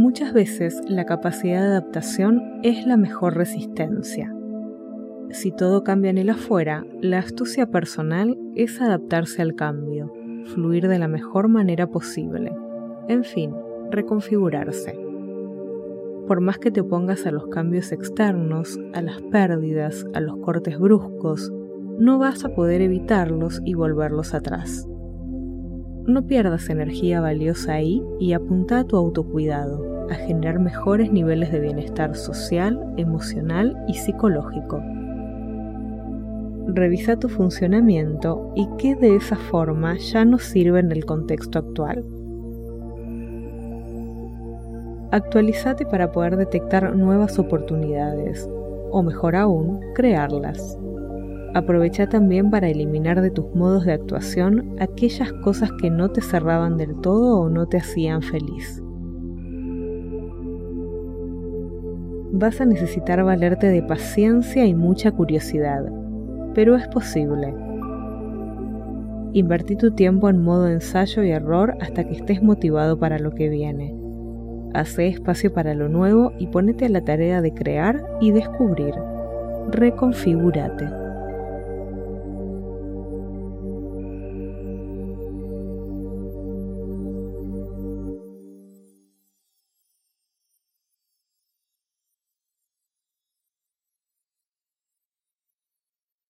Muchas veces la capacidad de adaptación es la mejor resistencia. Si todo cambia en el afuera, la astucia personal es adaptarse al cambio, fluir de la mejor manera posible. En fin, reconfigurarse. Por más que te opongas a los cambios externos, a las pérdidas, a los cortes bruscos, no vas a poder evitarlos y volverlos atrás. No pierdas energía valiosa ahí y apunta a tu autocuidado, a generar mejores niveles de bienestar social, emocional y psicológico. Revisa tu funcionamiento y qué de esa forma ya no sirve en el contexto actual. Actualizate para poder detectar nuevas oportunidades, o mejor aún, crearlas. Aprovecha también para eliminar de tus modos de actuación aquellas cosas que no te cerraban del todo o no te hacían feliz. Vas a necesitar valerte de paciencia y mucha curiosidad, pero es posible. Invertí tu tiempo en modo ensayo y error hasta que estés motivado para lo que viene. Hace espacio para lo nuevo y ponete a la tarea de crear y descubrir. Reconfigúrate.